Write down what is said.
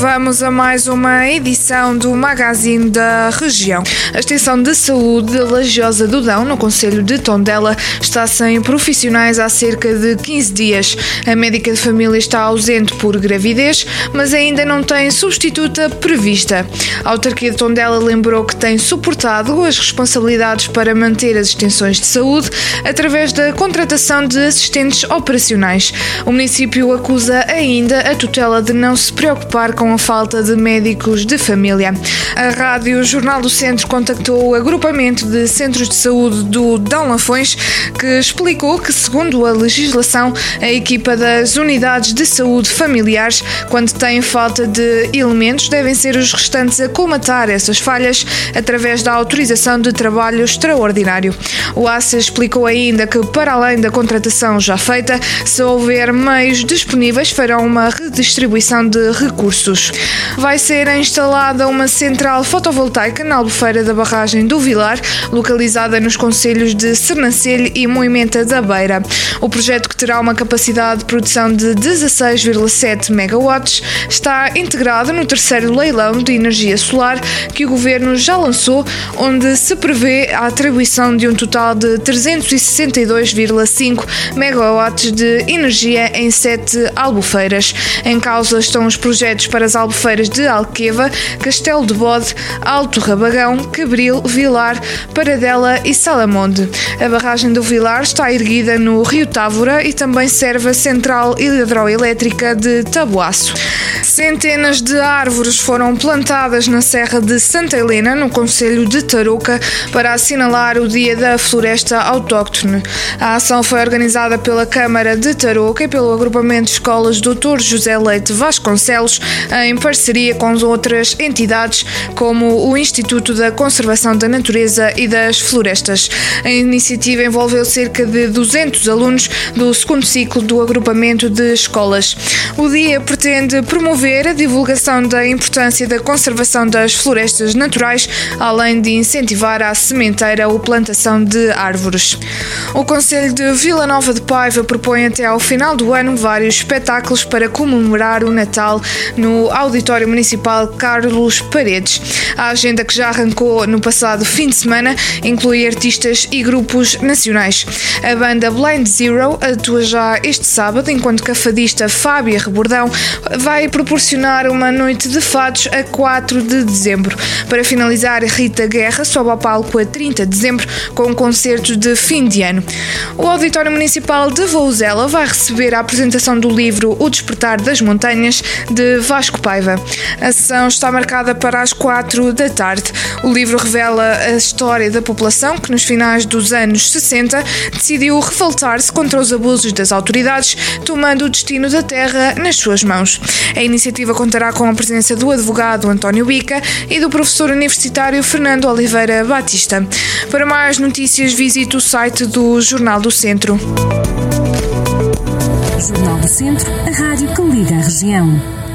Vamos a mais uma edição do Magazine da Região. A Extensão de Saúde de Lagiosa do Dão, no Conselho de Tondela, está sem profissionais há cerca de 15 dias. A médica de família está ausente por gravidez, mas ainda não tem substituta prevista. A autarquia de Tondela lembrou que tem suportado as responsabilidades para manter as extensões de saúde através da contratação de assistentes operacionais. O município acusa ainda a tutela de não se preocupar com a falta de médicos de família. A Rádio Jornal do Centro contactou o agrupamento de centros de saúde do Dão Lafões, que explicou que, segundo a legislação, a equipa das unidades de saúde familiares, quando têm falta de elementos, devem ser os restantes a colmatar essas falhas através da autorização de trabalho extraordinário. O ACE explicou ainda que, para além da contratação já feita, se houver meios disponíveis, farão uma redistribuição de recursos. Vai ser instalada uma central fotovoltaica na albufeira da barragem do Vilar, localizada nos concelhos de Sernancelho e Moimenta da Beira. O projeto, que terá uma capacidade de produção de 16,7 megawatts, está integrado no terceiro leilão de energia solar que o governo já lançou, onde se prevê a atribuição de um total de 362,5 megawatts de energia em sete albufeiras. Em causa estão os projetos para as albufeiras de Alqueva, Castelo de Bode, Alto Rabagão, Cabril, Vilar, Paradela e Salamonde. A barragem do Vilar está erguida no Rio Távora e também serve a central hidroelétrica de Tabuaço. Centenas de árvores foram plantadas na Serra de Santa Helena, no Conselho de Tarouca, para assinalar o Dia da Floresta Autóctone. A ação foi organizada pela Câmara de Tarouca e pelo agrupamento de escolas Dr. José Leite Vasconcelos, em parceria com outras entidades, como o Instituto da Conservação da Natureza e das Florestas. A iniciativa envolveu cerca de 200 alunos do segundo ciclo do agrupamento de escolas. O dia pretende promover a divulgação da importância da conservação das florestas naturais, além de incentivar a sementeira ou plantação de árvores. O Conselho de Vila Nova de Paiva propõe até ao final do ano vários espetáculos para comemorar o Natal no Auditório Municipal Carlos Paredes. A agenda que já arrancou no passado fim de semana inclui artistas e grupos nacionais. A banda Blind Zero atua já este sábado, enquanto que a fadista Fábia Rebordão vai proporcionar uma noite de fados a 4 de dezembro. Para finalizar, Rita Guerra sobe ao palco a 30 de dezembro com um concerto de fim de ano. O Auditório Municipal de Vouzela vai receber a apresentação do livro O Despertar das Montanhas de Vasco Paiva. A sessão está marcada para as 4 da tarde. O livro revela a história da população que, nos finais dos anos 60, decidiu revoltar-se contra os abusos das autoridades, tomando o destino da terra nas suas mãos. A iniciativa contará com a presença do advogado António Bica e do professor universitário Fernando Oliveira Batista. Para mais notícias, visite o site do Jornal do Centro. Jornal do Centro, a rádio que liga a região.